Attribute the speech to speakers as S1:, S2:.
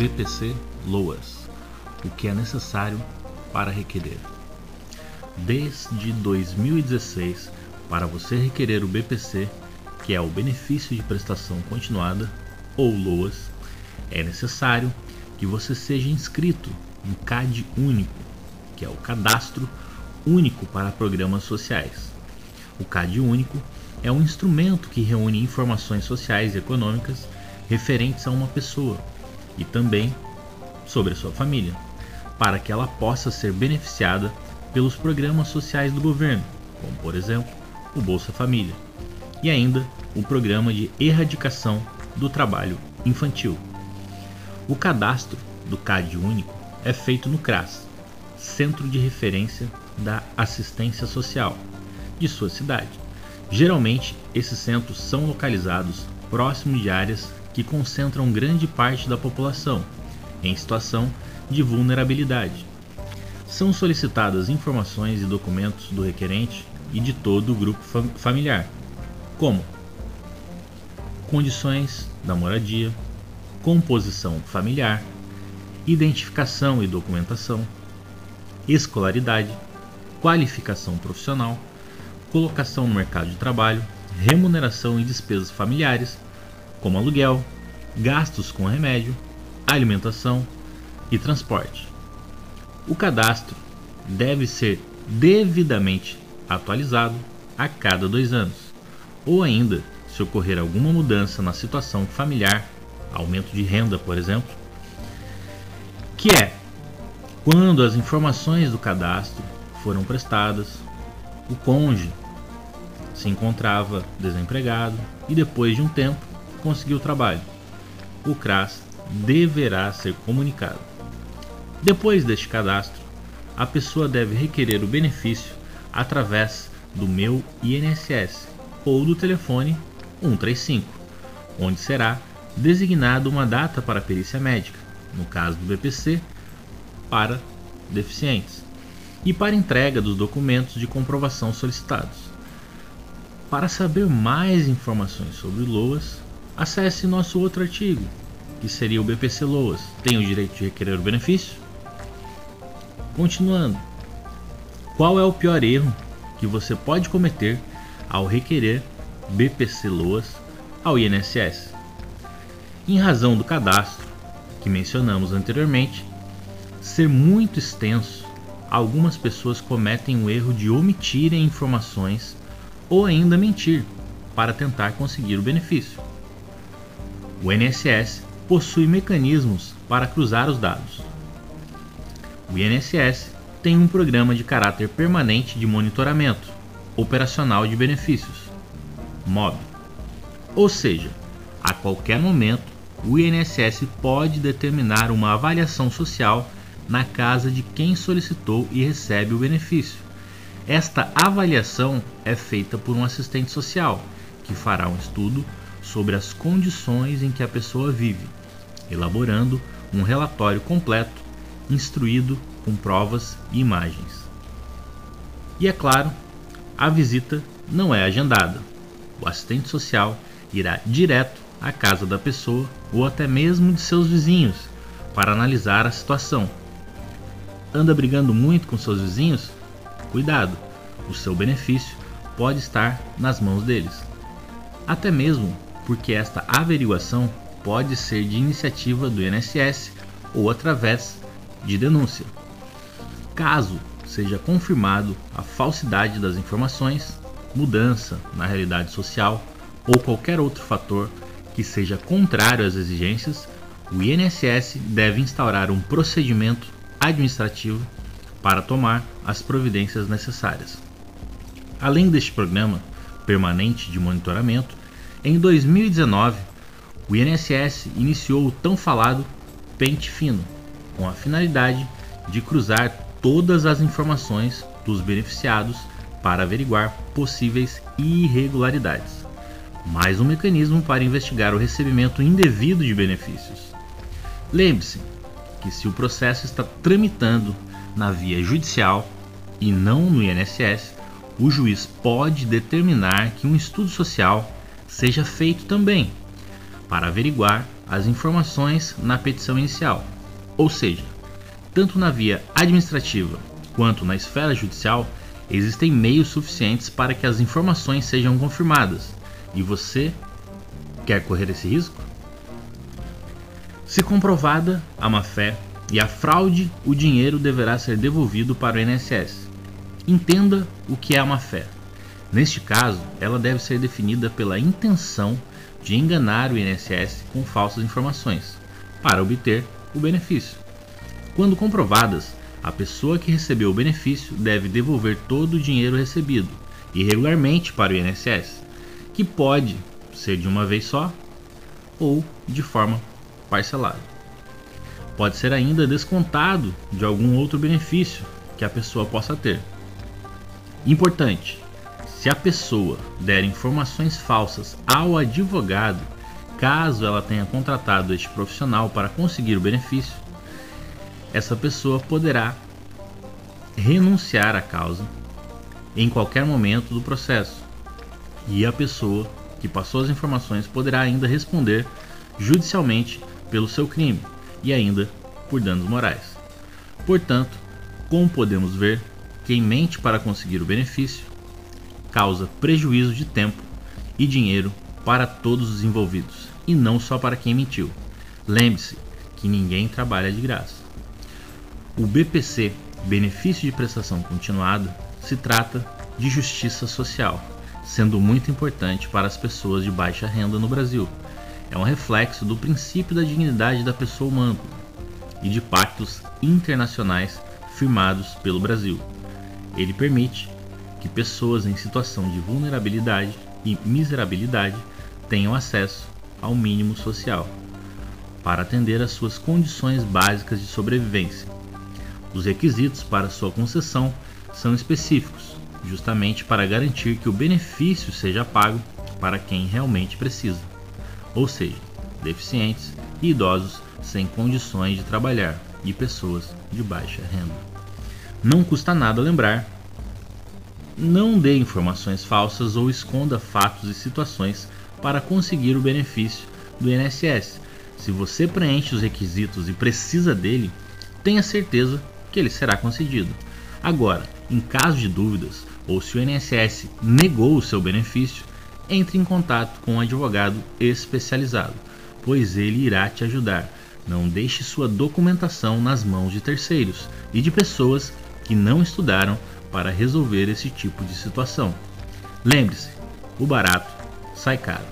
S1: BPC Loas, o que é necessário para requerer. Desde 2016, para você requerer o BPC, que é o benefício de prestação continuada, ou LOAS, é necessário que você seja inscrito no CAD único, que é o cadastro único para programas sociais. O CAD único é um instrumento que reúne informações sociais e econômicas referentes a uma pessoa e também sobre sua família, para que ela possa ser beneficiada pelos programas sociais do governo, como por exemplo o Bolsa Família, e ainda o programa de erradicação do trabalho infantil. O cadastro do CAD único é feito no CRAS, Centro de Referência da Assistência Social, de sua cidade. Geralmente, esses centros são localizados próximos de áreas que concentram grande parte da população em situação de vulnerabilidade. São solicitadas informações e documentos do requerente e de todo o grupo fam familiar, como condições da moradia, composição familiar, identificação e documentação, escolaridade, qualificação profissional, colocação no mercado de trabalho, remuneração e despesas familiares, como aluguel, gastos com remédio, alimentação e transporte. O cadastro deve ser devidamente atualizado a cada dois anos, ou ainda, se ocorrer alguma mudança na situação familiar, aumento de renda, por exemplo, que é quando as informações do cadastro foram prestadas, o cônjuge se encontrava desempregado e depois de um tempo conseguiu trabalho. O CRAS deverá ser comunicado. Depois deste cadastro, a pessoa deve requerer o benefício através do meu INSS ou do telefone 135, onde será designada uma data para perícia médica, no caso do BPC, para deficientes, e para entrega dos documentos de comprovação solicitados. Para saber mais informações sobre LOAS, acesse nosso outro artigo, que seria o BPC LOAS. Tem o direito de requerer o benefício? Continuando, qual é o pior erro que você pode cometer ao requerer BPC LOAS ao INSS? Em razão do cadastro que mencionamos anteriormente ser muito extenso, algumas pessoas cometem o erro de omitirem informações ou ainda mentir para tentar conseguir o benefício. O INSS possui mecanismos para cruzar os dados. O INSS tem um programa de caráter permanente de monitoramento operacional de benefícios, MOB. Ou seja, a qualquer momento, o INSS pode determinar uma avaliação social na casa de quem solicitou e recebe o benefício. Esta avaliação é feita por um assistente social, que fará um estudo sobre as condições em que a pessoa vive, elaborando um relatório completo, instruído com provas e imagens. E é claro, a visita não é agendada. O assistente social irá direto à casa da pessoa ou até mesmo de seus vizinhos para analisar a situação anda brigando muito com seus vizinhos, cuidado, o seu benefício pode estar nas mãos deles. Até mesmo porque esta averiguação pode ser de iniciativa do INSS ou através de denúncia. Caso seja confirmado a falsidade das informações, mudança na realidade social ou qualquer outro fator que seja contrário às exigências, o INSS deve instaurar um procedimento administrativo para tomar as providências necessárias. Além deste programa permanente de monitoramento, em 2019 o INSS iniciou o tão falado Pente Fino, com a finalidade de cruzar todas as informações dos beneficiados para averiguar possíveis irregularidades. Mais um mecanismo para investigar o recebimento indevido de benefícios. Lembre-se que se o processo está tramitando na via judicial e não no INSS, o juiz pode determinar que um estudo social seja feito também, para averiguar as informações na petição inicial. Ou seja, tanto na via administrativa quanto na esfera judicial, existem meios suficientes para que as informações sejam confirmadas. E você quer correr esse risco? Se comprovada a má-fé e a fraude, o dinheiro deverá ser devolvido para o INSS. Entenda o que é a má-fé. Neste caso, ela deve ser definida pela intenção de enganar o INSS com falsas informações para obter o benefício. Quando comprovadas, a pessoa que recebeu o benefício deve devolver todo o dinheiro recebido irregularmente para o INSS, que pode ser de uma vez só ou de forma parcelada. Pode ser ainda descontado de algum outro benefício que a pessoa possa ter. Importante: se a pessoa der informações falsas ao advogado, caso ela tenha contratado este profissional para conseguir o benefício, essa pessoa poderá renunciar à causa em qualquer momento do processo e a pessoa que passou as informações poderá ainda responder judicialmente pelo seu crime e ainda por danos morais. Portanto, como podemos ver, quem mente para conseguir o benefício causa prejuízo de tempo e dinheiro para todos os envolvidos e não só para quem mentiu. Lembre-se que ninguém trabalha de graça. O BPC, Benefício de Prestação Continuada, se trata de justiça social, sendo muito importante para as pessoas de baixa renda no Brasil. É um reflexo do princípio da dignidade da pessoa humana e de pactos internacionais firmados pelo Brasil. Ele permite que pessoas em situação de vulnerabilidade e miserabilidade tenham acesso ao mínimo social para atender às suas condições básicas de sobrevivência. Os requisitos para sua concessão são específicos, justamente para garantir que o benefício seja pago para quem realmente precisa, ou seja, deficientes e idosos sem condições de trabalhar e pessoas de baixa renda. Não custa nada lembrar não dê informações falsas ou esconda fatos e situações para conseguir o benefício do INSS. Se você preenche os requisitos e precisa dele, tenha certeza que ele será concedido. Agora, em caso de dúvidas ou se o INSS negou o seu benefício, entre em contato com um advogado especializado, pois ele irá te ajudar. Não deixe sua documentação nas mãos de terceiros e de pessoas que não estudaram para resolver esse tipo de situação. Lembre-se, o barato sai caro.